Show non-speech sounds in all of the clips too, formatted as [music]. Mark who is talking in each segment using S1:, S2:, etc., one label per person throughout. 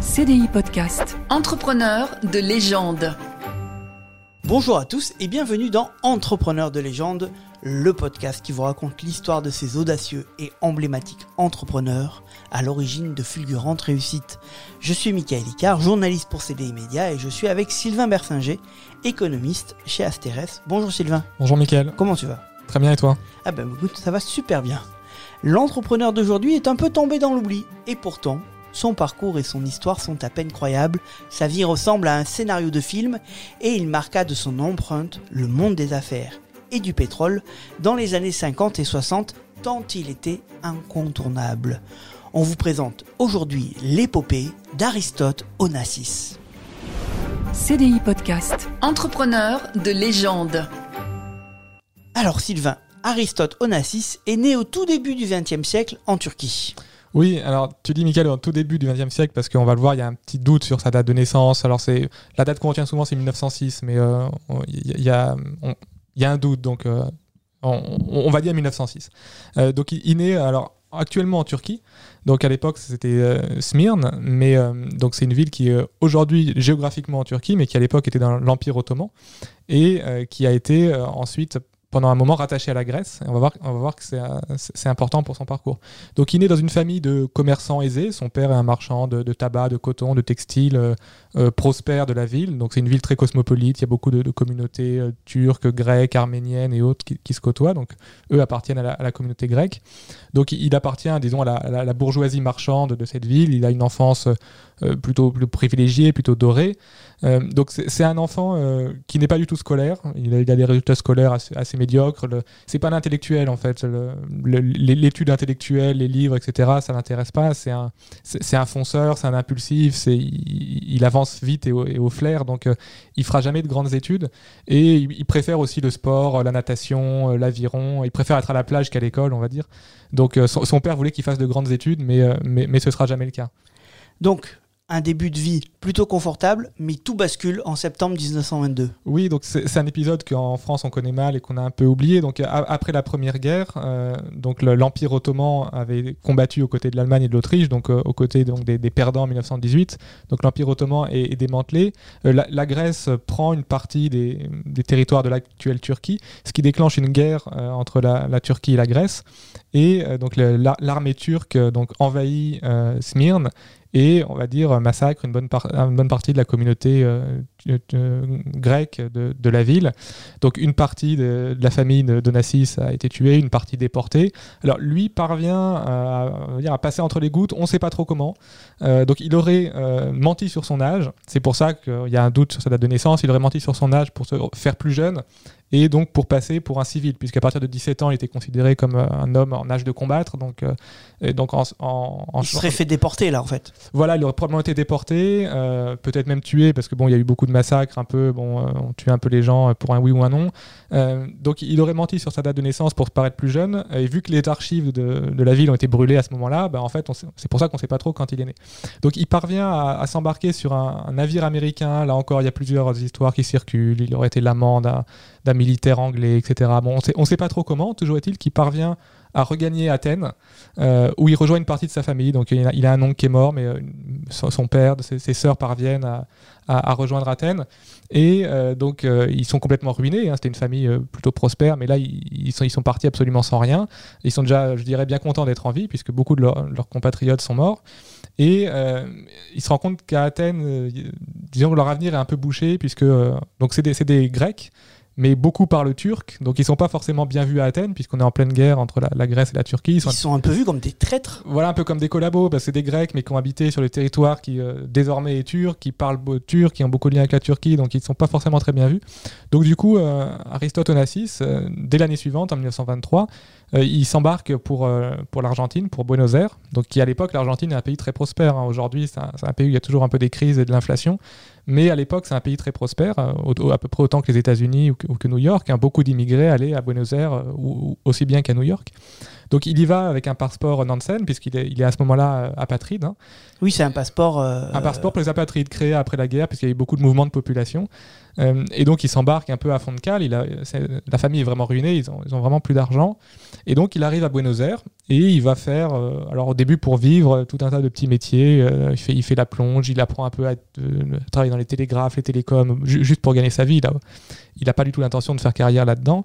S1: CDI Podcast. Entrepreneur de légende.
S2: Bonjour à tous et bienvenue dans Entrepreneur de légende, le podcast qui vous raconte l'histoire de ces audacieux et emblématiques entrepreneurs à l'origine de fulgurantes réussites. Je suis Michael Icard, journaliste pour CDI Média et je suis avec Sylvain Bersinger, économiste chez Asterès. Bonjour Sylvain.
S3: Bonjour Michael.
S2: Comment tu vas?
S3: Très bien et toi?
S2: Ah ben écoute, ça va super bien. L'entrepreneur d'aujourd'hui est un peu tombé dans l'oubli et pourtant, son parcours et son histoire sont à peine croyables, sa vie ressemble à un scénario de film et il marqua de son empreinte le monde des affaires et du pétrole dans les années 50 et 60 tant il était incontournable. On vous présente aujourd'hui l'épopée d'Aristote Onassis.
S1: CDI Podcast. Entrepreneur de légende.
S2: Alors Sylvain, Aristote Onassis est né au tout début du XXe siècle en Turquie.
S3: Oui, alors tu dis Michael au tout début du XXe siècle parce qu'on va le voir, il y a un petit doute sur sa date de naissance. Alors c'est la date qu'on retient souvent c'est 1906, mais euh, il y, a, un doute, donc euh, on, va dire 1906. Euh, donc il, naît actuellement en Turquie. Donc à l'époque c'était Smyrne, mais donc c'est une ville qui est aujourd'hui géographiquement en Turquie, mais qui à l'époque était dans l'Empire ottoman et qui a été ensuite pendant un moment rattaché à la Grèce. On va voir, on va voir que c'est important pour son parcours. Donc il naît dans une famille de commerçants aisés. Son père est un marchand de, tabac, de coton, de textile euh, euh, prospère de la ville. Donc c'est une ville très cosmopolite. Il y a beaucoup de, communautés euh, turques, grecques, arméniennes et autres qui, se côtoient. Donc eux appartiennent à la, communauté grecque. Donc il appartient, disons, à la, bourgeoisie marchande de cette ville. Il a une enfance euh, plutôt plus privilégiée, plutôt dorée. Euh, donc c'est un enfant euh, qui n'est pas du tout scolaire. Il a, il a des résultats scolaires assez, assez médiocres. C'est pas l'intellectuel en fait. L'étude intellectuelle, les livres, etc. Ça l'intéresse pas. C'est un, c'est un fonceur, c'est un impulsif. C'est il, avance vite et au, et au flair. Donc il fera jamais de grandes études. Et il, préfère aussi le sport, la natation, l'aviron. Il préfère être à la plage qu'à l'école, on va dire. Donc son, son, père voulait qu'il fasse de grandes études, mais, mais, mais ce sera jamais le cas.
S2: Donc, un début de vie plutôt confortable, mais tout bascule en septembre 1922.
S3: Oui, donc c'est un épisode qu'en France on connaît mal et qu'on a un peu oublié. Donc après la Première Guerre, euh, donc l'Empire ottoman avait combattu aux côtés de l'Allemagne et de l'Autriche, donc euh, aux côtés donc des, perdants en 1918. Donc l'Empire ottoman est, démantelé. Euh, la, Grèce prend une partie des, territoires de l'actuelle Turquie, ce qui déclenche une guerre entre la, la, Turquie et la Grèce. Et donc l'armée turque donc envahit Smyrne et on va dire massacre une bonne, partie de la communauté euh, grecque de, la ville. Donc une partie de, la famille de Donassis a été tuée, une partie déportée. Alors lui parvient à, passer entre les gouttes, on ne sait pas trop comment. Euh, donc il aurait euh, menti sur son âge, c'est pour ça qu'il y a un doute sur sa date de naissance, il aurait menti sur son âge pour se faire plus jeune et donc pour passer pour un civil, puisqu'à partir de 17 ans, il était considéré comme un homme en âge de combattre. Donc, et donc en, en, en,
S2: il serait fait déporter là en fait.
S3: Voilà, il aurait probablement été déporté, euh, peut-être même tué, parce que bon, il y a eu beaucoup de massacres, un peu, bon, euh, on tue un peu les gens pour un oui ou un non. Euh, donc il aurait menti sur sa date de naissance pour paraître plus jeune, et vu que les archives de, de la ville ont été brûlées à ce moment-là, bah, en fait, c'est pour ça qu'on ne sait pas trop quand il est né. Donc il parvient à, à s'embarquer sur un, un, navire américain. Là encore, il y a plusieurs histoires qui circulent. Il aurait été l'amant d'un militaire anglais, etc. Bon, on sait, ne sait pas trop comment. Toujours est-il qu'il parvient à regagner Athènes, euh, où il rejoint une partie de sa famille. Donc il a, un oncle qui est mort, mais euh, son père, ses, sœurs parviennent à, rejoindre Athènes. Et euh, donc ils sont complètement ruinés. Hein. C'était une famille plutôt prospère, mais là ils, sont, ils sont partis absolument sans rien. Ils sont déjà, je dirais, bien contents d'être en vie, puisque beaucoup de leur, leurs compatriotes sont morts. Et ils se rendent compte qu'à Athènes, disons leur avenir est un peu bouché, puisque donc c'est des, des Grecs mais beaucoup parlent turc, donc ils sont pas forcément bien vus à Athènes, puisqu'on est en pleine guerre entre la, la, Grèce et la Turquie.
S2: Ils sont, ils sont un peu vus comme des traîtres.
S3: Voilà, un peu comme des collabos, parce que c'est des Grecs, mais qui ont habité sur le territoire qui euh, désormais est turc, qui parlent turc, qui ont beaucoup de liens avec la Turquie, donc ils ne sont pas forcément très bien vus. Donc du coup, euh, Aristote Onassis, euh, dès l'année suivante, en 1923, il s'embarque pour, pour l'Argentine, pour Buenos Aires, donc qui à l'époque, l'Argentine est un pays très prospère. Hein. Aujourd'hui, c'est un, un, pays où il y a toujours un peu des crises et de l'inflation. Mais à l'époque, c'est un pays très prospère, à peu près autant que les États-Unis ou, que New York. Hein. Beaucoup d'immigrés allaient à Buenos Aires, ou, aussi bien qu'à New York. Donc il y va avec un passeport Nansen, puisqu'il est, il est à ce moment-là euh, apatride. hein.
S2: Oui, c'est un passeport. euh,
S3: Un passeport pour les apatrides créé après la guerre, puisqu'il y a eu beaucoup de mouvements de population. Euh, et donc il s'embarque un peu à fond de cale. Il a, c'est- la famille est vraiment ruinée, ils ont, ils ont vraiment plus d'argent. Et donc il arrive à Buenos Aires et il va faire, euh, alors au début pour vivre, tout un tas de petits métiers. Il, fait, il fait la plonge, il apprend un peu à travailler dans les télégraphes, les télécoms, ju- juste pour gagner sa vie. là. Il n'a pas du tout l'intention de faire carrière là-dedans.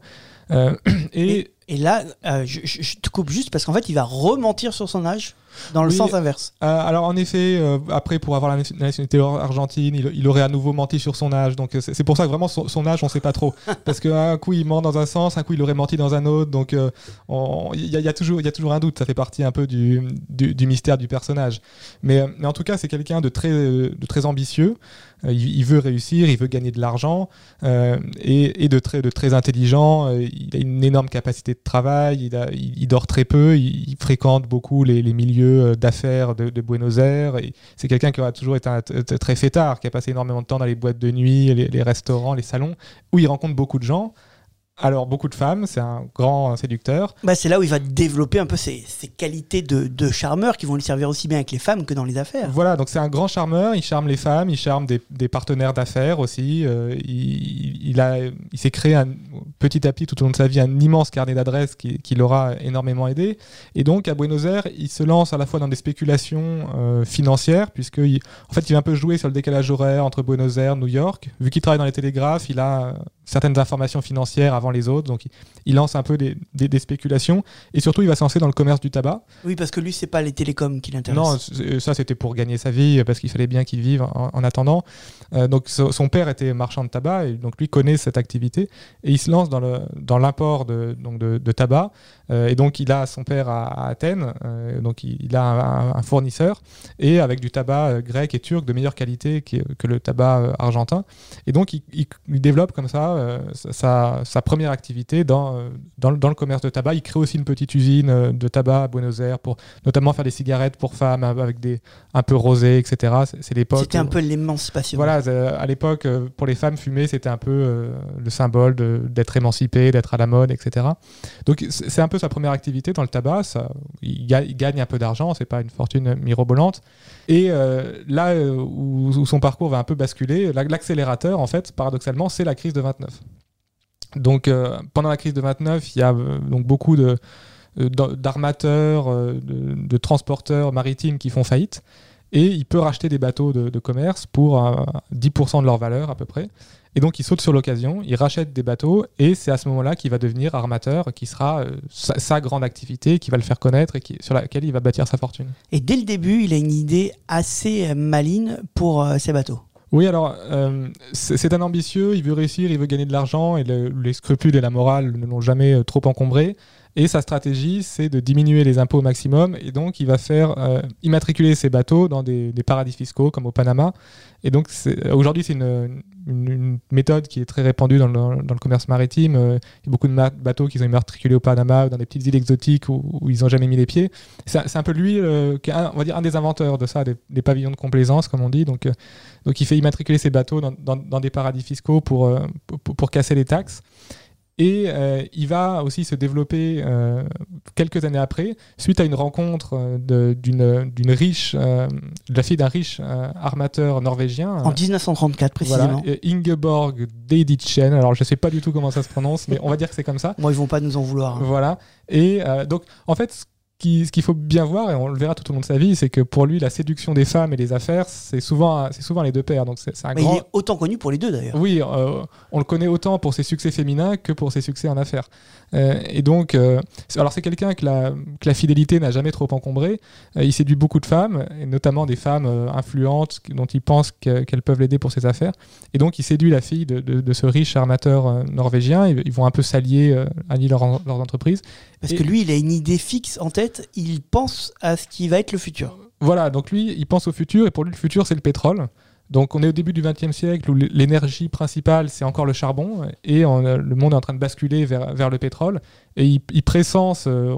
S3: Euh, [clears throat] et
S2: Et là, euh, je, te coupe juste parce qu'en fait, il va rementir sur son âge dans le
S3: Oui.
S2: sens inverse.
S3: Euh, alors en effet, euh, après pour avoir la nation- la nationalité argentine, il, il aurait à nouveau menti sur son âge. Donc euh, c'est pour ça que vraiment son, son âge, on sait pas trop, [laughs] parce qu'un coup il ment dans un sens, un coup il aurait menti dans un autre. Donc euh, on- il y, a- y toujours, il y a toujours un doute. Ça fait partie un peu du, du, du mystère du personnage. Mais, euh, mais en tout cas, c'est quelqu'un de très, euh, de très ambitieux. Euh, il, il veut réussir, il veut gagner de l'argent euh, et, et de très, de très intelligent. Euh, il a une énorme capacité de travail. Il, dort très peu. Il, fréquente beaucoup les, milieux euh, d'affaires de, Buenos Aires. C'est quelqu'un qui a toujours été très fêtard, qui a passé énormément de temps dans les boîtes de nuit, les restaurants, les salons, où il rencontre beaucoup de gens. Alors beaucoup de femmes. C'est un grand séducteur.
S2: Bah, c'est là où il va développer un peu ses, ses qualités de, de charmeur qui vont lui servir aussi bien avec les femmes que dans les affaires.
S3: Voilà, donc c'est un grand charmeur, il charme les femmes, il charme des, des partenaires d'affaires aussi. euh, il, il a, il s'est créé un, petit à petit tout au long de sa vie un immense carnet d'adresses qui, qui l'aura énormément aidé. Et donc à Buenos Aires, il se lance à la fois dans des spéculations euh, financières, puisque il, en fait il va un peu jouer sur le décalage horaire entre Buenos Aires, New York. Vu qu'il travaille dans les télégraphes, il a euh, certaines informations financières avant les autres, donc il, lance un peu des, des- des spéculations. Et surtout, il va se lancer dans le commerce du tabac.
S2: Oui, parce que lui, c'est pas les télécoms qui l'intéressent.
S3: Non, c- ça c'était pour gagner sa vie parce qu'il fallait bien qu'il vive en, en attendant. Euh, donc so- son père était marchand de tabac et donc lui connaît cette activité et il se lance dans le dans l'import de donc de, de tabac Euh, et donc il a son père à, à Athènes euh, donc il, il a un, un fournisseur et avec du tabac euh, grec et turc de meilleure qualité que le tabac euh, argentin et donc il, il- il développe comme ça euh, sa- première activité dans, euh, dans, le- dans le commerce de tabac. Il crée aussi une petite usine euh, de tabac à Buenos Aires pour notamment faire des cigarettes pour femmes euh, avec des un peu rosées, etc. C'est- l'époque.
S2: C'était un peu l'émancipation.
S3: Voilà, euh, à l'époque, euh, pour les femmes, fumer, c'était un peu euh, le symbole d'être émancipé, d'être à la mode, etc. Donc c'est un peu sa première activité dans le tabac. Ça, il, ga- il gagne un peu d'argent, c'est pas une fortune mirobolante. Et euh, là euh, où, son parcours va un peu basculer, la- l'accélérateur, en fait, paradoxalement, c'est la crise de 29. Donc euh, pendant la crise de 29, il y a donc beaucoup de d'ar- d'armateurs, de, transporteurs maritimes qui font faillite. Et il peut racheter des bateaux de, commerce pour euh, 10% de leur valeur à peu près. Et donc il saute sur l'occasion, il rachète des bateaux et c'est à ce moment-là qu'il va devenir armateur, qui sera euh, sa, sa grande activité, qui va le faire connaître et qui, sur laquelle il va bâtir sa fortune.
S2: Et dès le début, il a une idée assez euh, maligne pour euh, ses bateaux.
S3: Oui, alors euh, c'est un ambitieux, il veut réussir, il veut gagner de l'argent et le- les scrupules et la morale ne l'ont jamais trop encombré. Et sa stratégie, c'est de diminuer les impôts au maximum. Et donc, il va faire euh, immatriculer ses bateaux dans des, paradis fiscaux comme au Panama. Et donc, aujourd'hui, c'est une, méthode qui est très répandue dans le, commerce maritime. Euh, Il y a beaucoup de bateaux qui sont immatriculés au Panama dans des petites îles exotiques où, où ils n'ont jamais mis les pieds. C'est un peu lui, euh, on va dire, un des inventeurs de ça, des, pavillons de complaisance, comme on dit. Donc, il fait immatriculer ses bateaux dans, des paradis fiscaux pour casser les taxes. Et euh, il va aussi se développer euh, quelques années après, suite à une rencontre euh, de- d'une riche, euh, de la fille d'un riche euh, armateur norvégien.
S2: En 1934 précisément.
S3: Voilà, et Ingeborg Deiditchen. Alors je sais pas du tout comment ça se prononce, mais on va dire que c'est comme ça.
S2: Moi, ils vont pas nous en vouloir. hein.
S3: Voilà. Et euh, donc, en fait, qui- ce qu'il faut bien voir, et on le verra tout au long de sa vie, c'est que pour lui, la séduction des femmes et les affaires, c'est souvent, c'est souvent les deux paires. Donc, c'est c'est un
S2: Mais
S3: grand.
S2: il est autant connu pour les deux d'ailleurs.
S3: Oui, euh, on le connaît autant pour ses succès féminins que pour ses succès en affaires. Euh, et donc, euh, c'est- alors c'est quelqu'un que la, que la fidélité n'a jamais trop encombré. Euh, il séduit beaucoup de femmes, et notamment des femmes influentes dont il pense que- qu'elles peuvent l'aider pour ses affaires. Et donc, il séduit la fille de, de- de ce riche armateur norvégien. Ils, ils vont un peu s'allier, allier leur, en- leurs entreprises.
S2: Parce
S3: Et-
S2: que lui, il a une idée fixe en tête. Il pense à ce qui va être le futur.
S3: Voilà, donc lui, il pense au futur, et pour lui, le futur, c'est le pétrole. Donc on est au début du XXe siècle où l'énergie principale, c'est encore le charbon, et a- le monde est en train de basculer vers, le pétrole, et il, pressent, ce-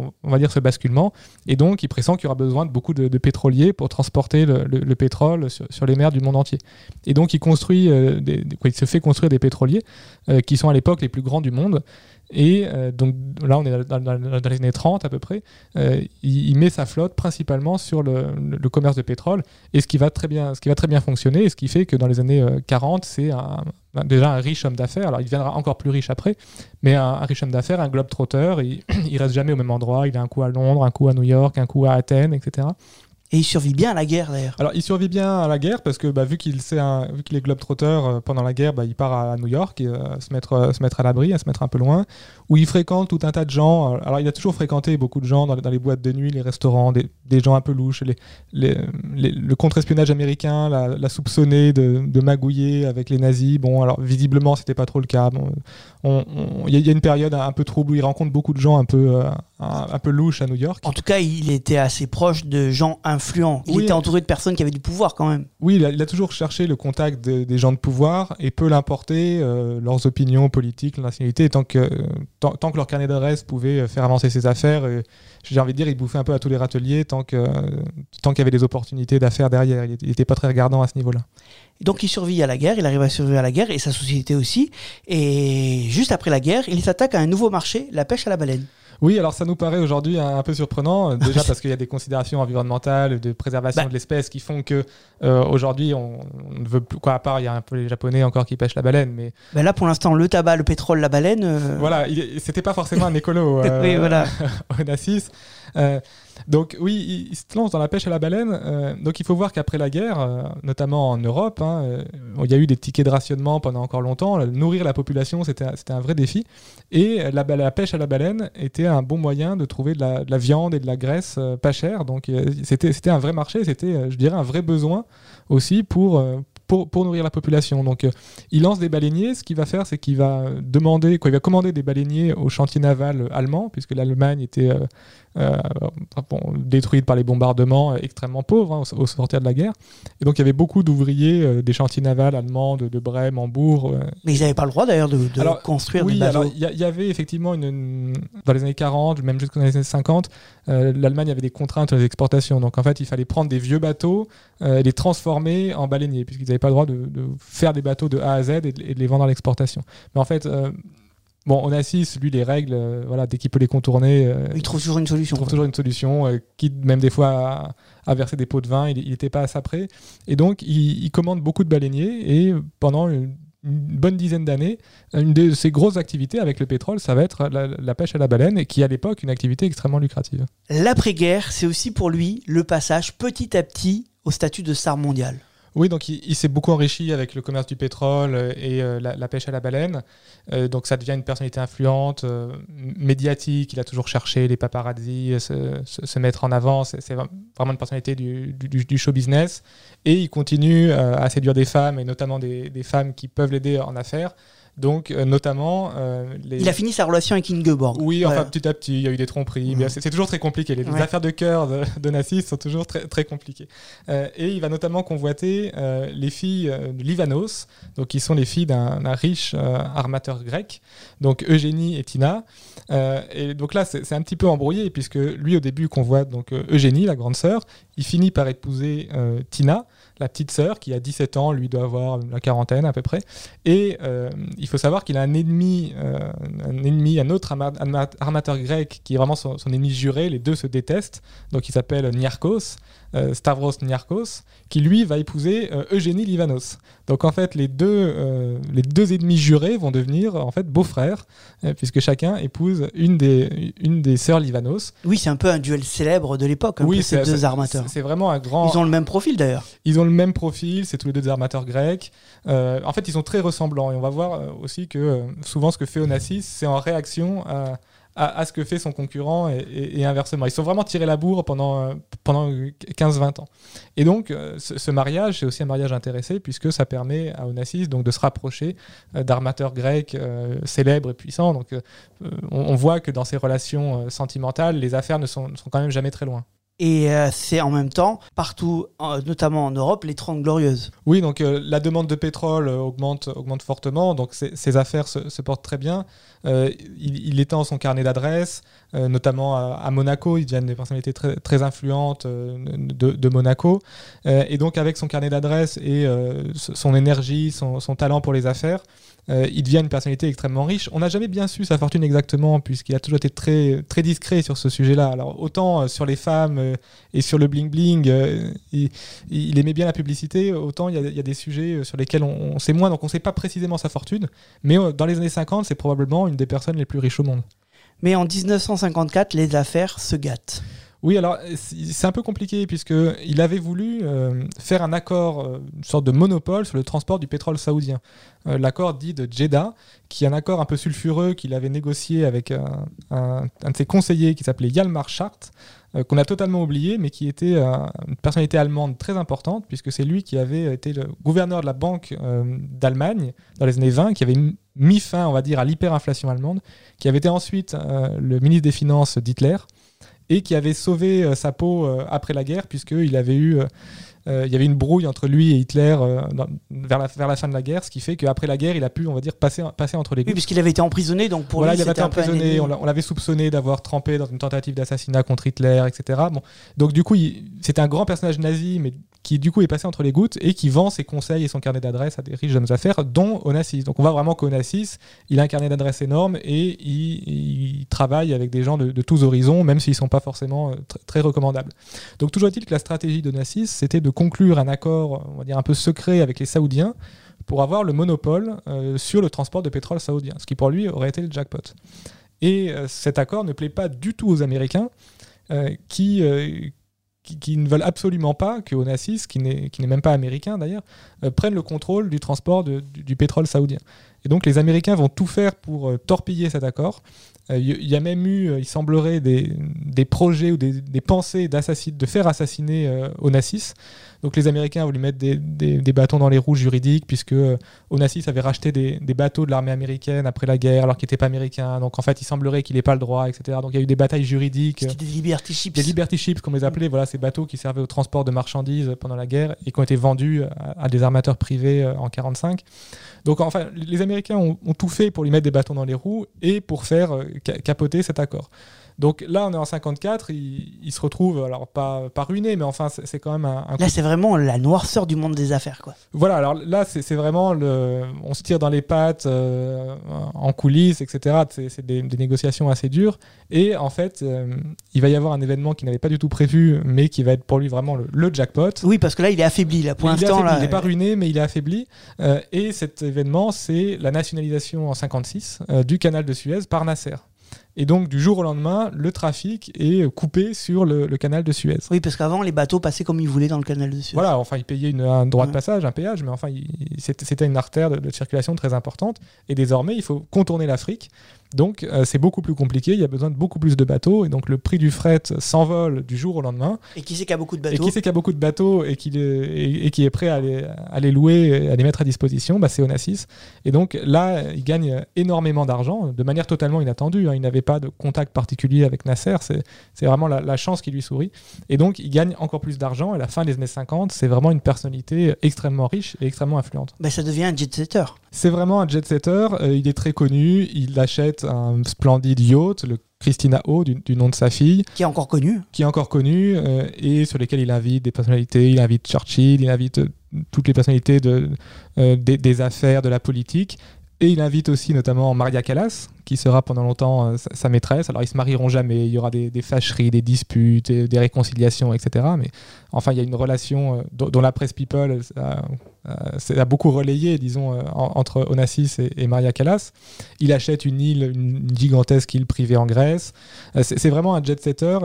S3: basculement, et donc il pressent qu'il y aura besoin de beaucoup de, pétroliers pour transporter le, le- le pétrole sur, les mers du monde entier. Et donc il construit, euh, il se fait construire des pétroliers euh, qui sont à l'époque les plus grands du monde, Et euh, donc là, on est dans, les années 30 à peu près. Euh, il, met sa flotte principalement sur le, commerce de pétrole et ce qui va très bien, fonctionner et ce qui fait que dans les années euh, 40, c'est un- un- déjà un riche homme d'affaires. Alors il deviendra encore plus riche après, mais un, un riche homme d'affaires, un globe trotteur. Il, [clears throat] il reste jamais au même endroit. Il a un coup à Londres, un coup à New York, un coup à Athènes, etc.
S2: Et il survit bien à la guerre d'ailleurs.
S3: Alors, il survit bien à la guerre parce que bah, vu qu'il est globe-trotter euh, pendant la guerre, bah, il part à, New York et, euh, se mettre euh, se mettre à l'abri, à se mettre un peu loin, où il fréquente tout un tas de gens. Alors, il a toujours fréquenté beaucoup de gens dans, les- dans les boîtes de nuit, les restaurants, des, des gens un peu louches, les, les- les- le contre-espionnage américain, l'a la soupçonné de, de magouiller avec les nazis. Bon, alors visiblement, c'était pas trop le cas. Bon, Il y, a- il y a une période un, un peu trouble où il rencontre beaucoup de gens un peu un, un peu louches à New York.
S2: En tout cas, il était assez proche de gens Il
S3: Oui.
S2: était entouré de personnes qui avaient du pouvoir quand même.
S3: Oui, il a, il a toujours cherché le contact de- des gens de pouvoir et peut l'importer, euh, leurs opinions politiques, leur nationalité, tant que, tant, tant que leur carnet d'adresse pouvait faire avancer ses affaires. J'ai envie de dire, il bouffait un peu à tous les râteliers tant que tant qu'il y avait des opportunités d'affaires derrière. Il n'était pas très regardant à ce niveau-là.
S2: Donc il survit à la guerre, il arrive à survivre à la guerre et sa société aussi. Et juste après la guerre, il s'attaque à un nouveau marché, la pêche à la baleine.
S3: Oui, alors ça nous paraît aujourd'hui un, un peu surprenant, euh, déjà [laughs] parce qu'il y a des considérations environnementales, de préservation
S2: Bah.
S3: de l'espèce qui font que euh, aujourd'hui on, on ne veut plus quoi à part il y a un peu les Japonais encore qui pêchent la baleine, mais
S2: Ben là, pour l'instant, le tabac, le pétrole, la baleine. euh,
S3: voilà, il- c'était pas forcément un écolo. euh, [laughs]
S2: Oui, voilà. [laughs]
S3: Onassis. Donc oui, il, se lance dans la pêche à la baleine. euh, donc il faut voir qu'après la guerre, euh, notamment en Europe, hein, euh, il y a eu des tickets de rationnement pendant encore longtemps. Nourrir la population, c'était un- vrai défi. Et la, pêche à la baleine était un bon moyen de trouver de la, de la viande et de la graisse pas chère. Donc c'était un vrai marché, c'était, je dirais, un vrai besoin aussi pour... nourrir la population. Donc, il lance des baleiniers. Ce qu'il va faire, c'est qu'il va demander, il va commander des baleiniers au chantier naval allemand, puisque l'Allemagne était euh, bon, détruite par les bombardements, euh, extrêmement pauvre hein, au, au sortir de la guerre. Et donc, il y avait beaucoup d'ouvriers euh, des chantiers navals allemands de, de Brême, Hambourg. euh,
S2: Mais ils n'avaient pas le droit d'ailleurs de, de
S3: Alors,
S2: construire
S3: oui,
S2: des bateaux.
S3: il y, avait effectivement une, une- dans les années 40, même jusqu'aux années 50, euh, l'Allemagne avait des contraintes sur les exportations. Donc en fait, il fallait prendre des vieux bateaux et les transformer en baleiniers, puisqu'ils n'avaient pas le droit de, de faire des bateaux de A à Z et de, et de les vendre à l'exportation. Mais en fait, bon, Onassis, lui, les règles, euh, voilà, dès qu'il peut les contourner, euh,
S2: Ils trouvent toujours une
S3: il
S2: solution.
S3: trouve
S2: quoi.
S3: toujours une solution, euh, quitte même des fois à, à verser des pots de vin, il n'était pas à ça près. Et donc, il, il commande beaucoup de baleiniers et pendant une, une bonne dizaine d'années, une de ses grosses activités avec le pétrole, ça va être la, la pêche à la baleine, et qui à l'époque une activité extrêmement lucrative.
S2: L'après-guerre, c'est aussi pour lui le passage petit à petit au statut de star mondial.
S3: Oui, donc il, s'est beaucoup enrichi avec le commerce du pétrole euh, et euh, la, pêche à la baleine. Euh, donc ça devient une personnalité influente, médiatique. Il a toujours cherché les paparazzi, se, se- mettre en avant. C'est vraiment une personnalité du, show business. Et il continue à séduire des femmes, et notamment des femmes qui peuvent l'aider en affaires. Donc euh, notamment euh, les...
S2: Il a fini sa relation avec Ingeborg.
S3: Oui,
S2: Voilà.
S3: enfin petit à petit, il y a eu des tromperies. Mais C'est toujours très compliqué. Les, les
S2: Ouais.
S3: affaires de cœur de, de Nassis sont toujours très, très compliquées. Euh, et il va notamment convoiter euh, les filles de Livanos, donc qui sont les filles d'un riche euh, armateur grec, donc Eugénie et Tina. Euh, et donc là, c'est un petit peu embrouillé puisque lui au début convoite donc euh, Eugénie, la grande sœur. Il finit par épouser euh, Tina, la petite sœur, qui a 17 ans, lui doit avoir la quarantaine à peu près. Et euh, il faut savoir qu'il a un ennemi, euh, un autre arma- arma- armateur grec qui est vraiment son, ennemi juré. Les deux se détestent. Donc il s'appelle Niarchos, euh, Stavros Niarchos, qui lui va épouser euh, Eugénie Livanos. Donc en fait, les deux, euh, les deux ennemis jurés vont devenir en fait beaux-frères, puisque chacun épouse une des, une des sœurs Livanos.
S2: Oui, c'est un peu un duel célèbre de l'époque, peu, ces deux armateurs.
S3: C'est vraiment un grand.
S2: Ils ont le même profil d'ailleurs.
S3: Ils ont le même profil, c'est tous les deux des armateurs grecs. En fait, ils sont très ressemblants. Et on va voir aussi que souvent, ce que fait Onassis, c'est en réaction à, à- ce que fait son concurrent et, inversement. Ils sont vraiment tirés la bourre pendant, euh, pendant 15-20 ans. Et donc, euh, ce, mariage, c'est aussi un mariage intéressé, puisque ça permet à Onassis donc, de se rapprocher euh, d'armateurs grecs euh, célèbres et puissants. Donc, on, voit que dans ces relations sentimentales, les affaires ne sont, ne sont quand même jamais très loin.
S2: Et euh, c'est en même temps, partout, notamment en Europe, les 30 glorieuses.
S3: Oui, donc euh, la demande de pétrole euh, augmente, augmente fortement, donc ces affaires se, portent très bien. Il, étend son carnet d'adresses, notamment à, Monaco. Il devient des personnalités très, très influentes de, Monaco. Et donc avec son carnet d'adresses et son énergie, son, son talent pour les affaires, euh, il devient une personnalité extrêmement riche. On n'a jamais bien su sa fortune exactement, puisqu'il a toujours été très, très discret sur ce sujet-là. Alors, autant euh, sur les femmes euh, et sur le bling-bling, il, aimait bien la publicité, autant il y, a, il y a des sujets sur lesquels on, on, sait moins, donc on ne sait pas précisément sa fortune. Mais dans les années 50, c'est probablement une des personnes les plus riches au monde.
S2: Mais en 1954, les affaires se gâtent.
S3: Oui, alors c'est un peu compliqué puisqu'il avait voulu euh, faire un accord, euh, une sorte de monopole sur le transport du pétrole saoudien. Euh, l'accord dit de Jeddah, qui est un accord un peu sulfureux qu'il avait négocié avec un, de ses conseillers qui s'appelait Yalmar Schart, qu'on a totalement oublié, mais qui était une personnalité allemande très importante puisque c'est lui qui avait été le gouverneur de la Banque d'Allemagne dans les années 20, qui avait mis fin, on va dire, à l'hyperinflation allemande, qui avait été ensuite le ministre des Finances d'Hitler et qui avait sauvé euh, sa peau euh, après la guerre, puisqu'il avait eu euh, il y avait une brouille entre lui et Hitler vers, la, vers la fin de la guerre, ce qui fait qu'après la guerre, il a pu, on va dire, passer, passer entre les gouttes.
S2: Oui, puisqu'il avait été emprisonné, donc pour
S3: voilà,
S2: lui,
S3: il avait été emprisonné, on l'avait soupçonné d'avoir trempé dans une tentative d'assassinat contre Hitler, etc. Bon, donc du coup, c'était un grand personnage nazi, mais qui du coup est passé entre les gouttes et qui vend ses conseils et son carnet d'adresses à des riches hommes d'affaires, dont Onassis. Donc on voit vraiment qu'Onassis, il a un carnet d'adresses énorme et il, travaille avec des gens de, tous horizons, même s'ils ne sont pas forcément euh, très recommandables. Donc toujours est-il que la stratégie d'Onassis, c'était de conclure un accord, on va dire un peu secret avec les Saoudiens pour avoir le monopole euh, sur le transport de pétrole saoudien, ce qui pour lui aurait été le jackpot. Et euh, cet accord ne plaît pas du tout aux Américains, qui, qui, ne veulent absolument pas que Onassis, qui n'est même pas américain d'ailleurs, euh, prenne le contrôle du transport du, du, pétrole saoudien. Et donc les Américains vont tout faire pour euh, torpiller cet accord. Il euh, y, a même eu, il semblerait, des, des projets ou des, des pensées de faire assassiner Onassis. Donc les Américains voulu mettre des, des, bâtons dans les roues juridiques, puisque euh, Onassis avait racheté des, bateaux de l'armée américaine après la guerre, alors qu'il n'était pas américain. Donc en fait, il semblerait qu'il n'ait pas le droit, etc. Donc il y a eu des batailles juridiques.
S2: C'était des Liberty Ships.
S3: Des Liberty Ships, comme les appelait, voilà, ces bateaux qui servaient au transport de marchandises pendant la guerre et qui ont été vendus à, des armateurs privés euh, en 1945. Donc enfin, les Américains ont, tout fait pour lui mettre des bâtons dans les roues et pour faire euh, capoter cet accord. Donc là, on est en 54, il, se retrouve, alors pas, pas ruiné, mais enfin, c'est quand même un. un
S2: là, c'est vraiment la noirceur du monde des affaires, quoi.
S3: Voilà, alors là, c'est vraiment le. On se tire dans les pattes, euh, en coulisses, etc. C'est des, des, négociations assez dures. Et en fait, euh, il va y avoir un événement qu'il n'avait pas du tout prévu, mais qui va être pour lui vraiment le, jackpot.
S2: Oui, parce que là, il est affaibli, là, pour l'instant.
S3: Il n'est pas ruiné, mais il est affaibli. Euh, et cet événement, c'est la nationalisation en 56 du canal de Suez par Nasser. Et donc, du jour au lendemain, le trafic est coupé sur le, canal de Suez.
S2: Oui, parce qu'avant, les bateaux passaient comme ils voulaient dans le canal de Suez.
S3: Voilà, enfin, ils payaient une, un droit de passage, un péage, mais enfin, c'était une artère de, circulation très importante. Et désormais, il faut contourner l'Afrique. Donc, euh, c'est beaucoup plus compliqué. Il y a besoin de beaucoup plus de bateaux. Et donc, le prix du fret s'envole du jour au lendemain.
S2: Et qui sait qu'il y a beaucoup de bateaux
S3: Et qui sait qu'il y a beaucoup de bateaux et qui, et, qui est prêt à les, à les, louer, à les mettre à disposition bah, C'est Onassis. Et donc, là, il gagne énormément d'argent de manière totalement inattendue. Hein. Il n'avait pas de contact particulier avec Nasser. C'est vraiment la, chance qui lui sourit. Et donc, il gagne encore plus d'argent. Et à la fin des années 50, c'est vraiment une personnalité extrêmement riche et extrêmement influente.
S2: Bah, ça devient un jet-setter.
S3: C'est vraiment un jet-setter. Euh, il est très connu. Il achète un splendide yacht, le Christina O, du, nom de sa fille.
S2: Qui est encore connu.
S3: Qui est encore connu, euh, et sur lesquels il invite des personnalités. Il invite Churchill, il invite euh, toutes les personnalités de, des, des, affaires, de la politique. Et il invite aussi notamment Maria Callas, qui sera pendant longtemps euh, sa, maîtresse. Alors ils se marieront jamais, il y aura des, fâcheries, des disputes, des réconciliations, etc. Mais enfin, il y a une relation dont, la presse People a, a, beaucoup relayé, disons, euh, entre Onassis et, Maria Callas. Il achète une île, une, gigantesque île privée en Grèce. C'est vraiment un jet-setter.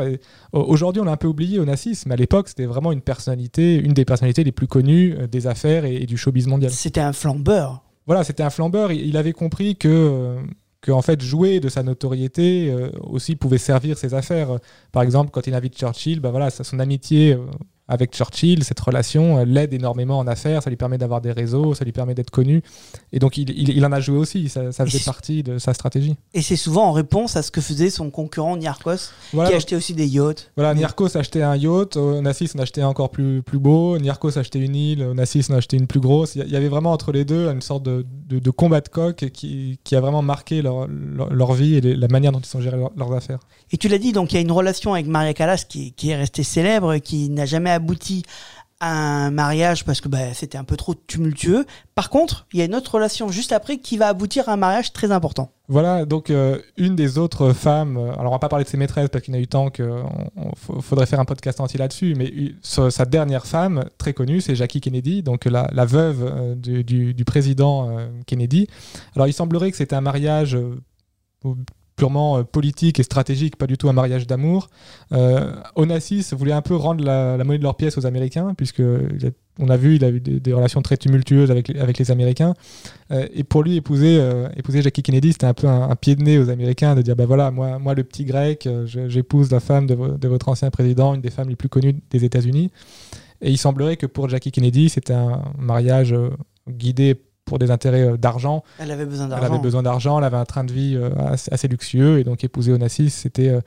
S3: Aujourd'hui, on l'a un peu oublié, Onassis, mais à l'époque, c'était vraiment une personnalité, une des personnalités les plus connues des affaires et, et du showbiz mondial.
S2: C'était un flambeur
S3: voilà, c'était un flambeur. Il avait compris que, que en fait, jouer de sa notoriété euh, aussi pouvait servir ses affaires. Par exemple, quand il invite Churchill, bah voilà, son amitié euh, avec Churchill, cette relation l'aide énormément en affaires, ça lui permet d'avoir des réseaux, ça lui permet d'être connu. Et donc il, il, en a joué aussi, ça, ça faisait partie de sa stratégie.
S2: Et c'est souvent en réponse à ce que faisait son concurrent Niarchos, qui achetait aussi des yachts.
S3: Voilà, Niarchos achetait un yacht, Onassis en achetait encore plus, plus beau, Niarchos achetait une île, Onassis en achetait une plus grosse. Il y avait vraiment entre les deux une sorte de, de, combat de coq qui, qui, a vraiment marqué leur, leur, vie et la manière dont ils ont géré leurs affaires.
S2: Et tu l'as dit, donc il y a une relation avec Maria Callas qui, qui est restée célèbre, qui n'a jamais abouti un mariage parce que bah, c'était un peu trop tumultueux. Par contre, il y a une autre relation juste après qui va aboutir à un mariage très important.
S3: Voilà, donc euh, une des autres femmes, euh, alors on va pas parler de ses maîtresses parce qu'il y a eu tant qu'il faudrait faire un podcast entier là-dessus, mais sa dernière femme, très connue, c'est Jackie Kennedy, donc la, veuve euh, du, du, président Kennedy. Alors il semblerait que c'était un mariage euh, politique et stratégique, pas du tout un mariage d'amour. Euh, Onassis voulait un peu rendre la, monnaie de leur pièce aux Américains, puisque on a vu, il a eu des, relations très tumultueuses avec, avec les Américains. Euh, et pour lui, épouser, épouser Jackie Kennedy, c'était un peu un, pied de nez aux Américains de dire ben voilà, moi, moi le petit grec, j'épouse la femme de, de, votre ancien président, une des femmes les plus connues des États-Unis. Et il semblerait que pour Jackie Kennedy, c'était un mariage guidé pour des intérêts euh, d'argent.
S2: Elle avait besoin d'argent.
S3: Elle avait besoin d'argent, elle avait un train de vie euh, assez, luxueux, et donc épouser Onassis, c'était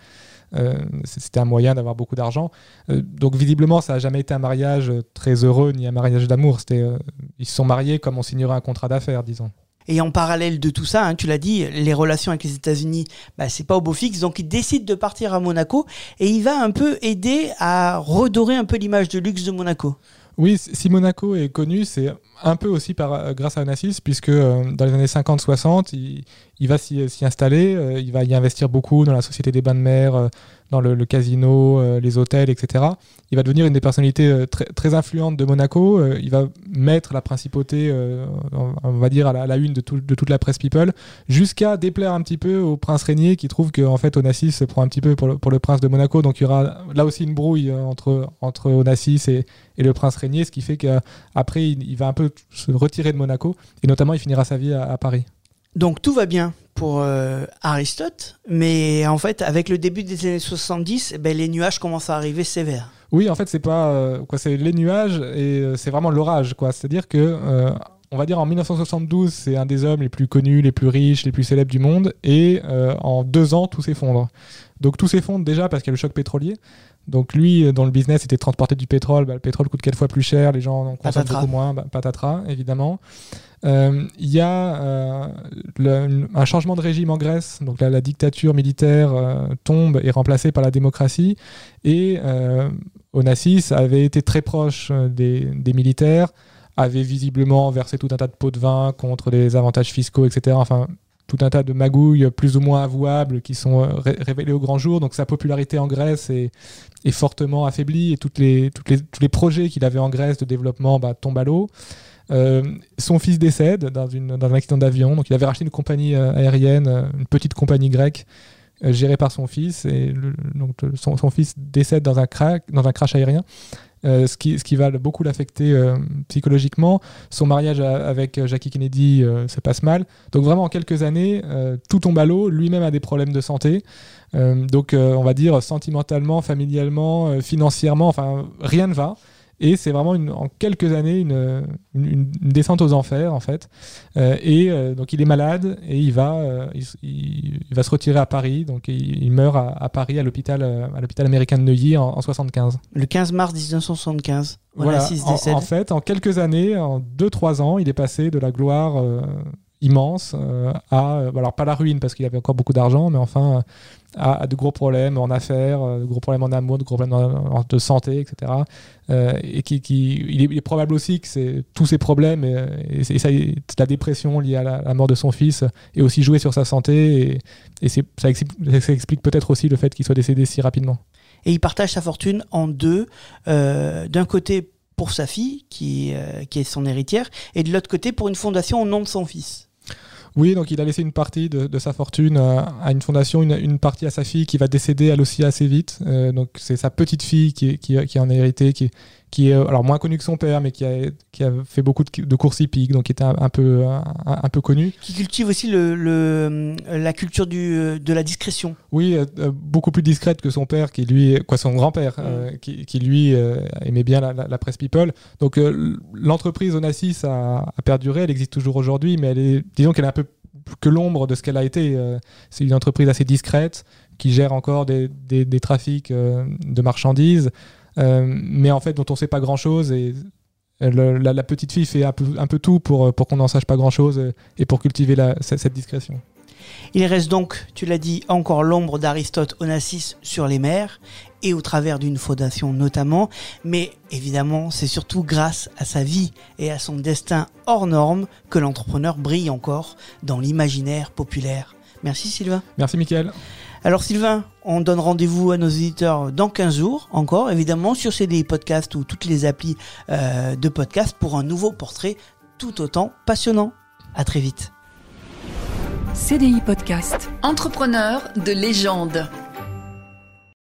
S3: euh, c'était un moyen d'avoir beaucoup d'argent. donc visiblement, ça n'a jamais été un mariage très heureux ni un mariage d'amour. C'était, ils se sont mariés comme on signerait un contrat d'affaires, disons.
S2: Et en parallèle de tout ça, hein, tu l'as dit, les relations avec les États-Unis, bah, c'est pas au beau fixe. Donc il décide de partir à Monaco et il va un peu aider à redorer un peu l'image de luxe de Monaco.
S3: Oui, si Monaco est connu, c'est un peu aussi euh, grâce à Onassis, puisque euh, dans les années 50-60, il, va s'y installer, euh, il va y investir beaucoup dans la société des bains de mer, le, casino, les hôtels, etc. Il va devenir une des personnalités très, très, influentes de Monaco. il va mettre la principauté, on va dire, à la, une de, toute la presse people, jusqu'à déplaire un petit peu au prince régnier qui trouve qu'en fait Onassis se prend un petit peu pour le, prince de Monaco. Donc il y aura là aussi une brouille entre, entre Onassis et, le prince régnier, ce qui fait qu'après il va un peu se retirer de Monaco et notamment il finira sa vie à, Paris.
S2: Donc tout va bien pour euh, Aristote, mais en fait avec le début des années 70, eh ben, les nuages commencent à arriver sévères.
S3: Oui, en fait c'est pas euh, quoi, c'est les nuages et euh, c'est vraiment l'orage quoi. C'est-à-dire que on va dire en 1972, c'est un des hommes les plus connus, les plus riches, les plus célèbres du monde, et en deux ans, tout s'effondre. Donc tout s'effondre déjà parce qu'il y a le choc pétrolier. Donc lui, euh, dans le business, c'était de transporter du pétrole. Bah, le pétrole coûte quatre fois plus cher, les gens en consomment beaucoup moins. Bah, patatras, évidemment. Euh, il y a euh, un changement de régime en Grèce. Donc la, dictature militaire tombe et est remplacée par la démocratie. Et Onassis avait été très proche des, des, militaires, avait visiblement versé tout un tas de pots de vin contre les avantages fiscaux, etc. Enfin, tout un tas de magouilles plus ou moins avouables qui sont euh, révélées au grand jour. Donc sa popularité en Grèce est, fortement affaiblie et tous les projets qu'il avait en Grèce de développement bah, tombent à l'eau. Euh, son fils décède dans, un accident d'avion. Donc il avait racheté une compagnie euh, aérienne, une petite compagnie grecque gérée par son fils. Et son, fils décède dans un crash aérien. Euh, ce, qui, ce qui va beaucoup l'affecter euh, psychologiquement. Son mariage avec euh, Jackie Kennedy se passe mal. Donc vraiment, en quelques années, tout tombe à l'eau. Lui-même a des problèmes de santé. donc on va dire sentimentalement, familialement, financièrement, enfin, rien ne va. Et c'est vraiment une, en quelques années une, une, descente aux enfers en fait. Euh, et euh, donc il est malade et il va, euh, il, va se retirer à Paris. Donc il, meurt à, Paris à l'hôpital à l'hôpital américain de Neuilly en, 75.
S2: Le 15 mars 1975.
S3: Voilà. En, en, fait, en quelques années, en 2-3 ans, il est passé de la gloire immense à alors pas la ruine parce qu'il avait encore beaucoup d'argent, mais enfin a, de gros problèmes en affaires, euh, de gros problèmes en amour, de gros problèmes de santé, etc. Euh, et qui, il, est, probable aussi que tous ces problèmes et, la dépression liée à la, mort de son fils et aussi joué sur sa santé et, ça, explique, peut-être aussi le fait qu'il soit décédé si rapidement.
S2: Et il partage sa fortune en deux. Euh, d'un côté pour sa fille, qui est son héritière, et de l'autre côté pour une fondation au nom de son fils.
S3: Oui, donc il a laissé une partie de, sa fortune à, une fondation, une, partie à sa fille qui va décéder elle aussi assez vite. Euh, donc c'est sa petite fille qui, en a hérité, qui est alors moins connu que son père, mais qui a, qui a fait beaucoup de, courses hippiques, donc qui était un, peu, un, peu connu.
S2: Qui cultive aussi le, le, la culture du, de la discrétion.
S3: Oui, euh, euh, beaucoup plus discrète que son père, qui lui, quoi, son grand-père, euh, mm. qui, qui, lui aimait bien la, la, presse people. Donc l'entreprise Onassis a, a, perduré, elle existe toujours aujourd'hui, mais elle est, disons qu'elle est un peu que l'ombre de ce qu'elle a été. C'est une entreprise assez discrète qui gère encore des, des, des trafics de marchandises. Euh, mais en fait dont on sait pas grand chose et la, petite fille fait un peu, un peu tout pour, pour qu'on n'en sache pas grand chose et pour cultiver cette, discrétion.
S2: Il reste donc, tu l'as dit, encore l'ombre d'Aristote Onassis sur les mers, et au travers d'une fondation notamment, mais évidemment c'est surtout grâce à sa vie et à son destin hors norme que l'entrepreneur brille encore dans l'imaginaire populaire. Merci Sylvain.
S3: Merci Mickaël.
S2: Alors Sylvain, on donne rendez-vous à nos éditeurs dans 15 jours, encore évidemment sur CDI Podcast ou toutes les applis euh, de podcast pour un nouveau portrait tout autant passionnant. À très vite.
S1: CDI Podcast. Entrepreneur de légende.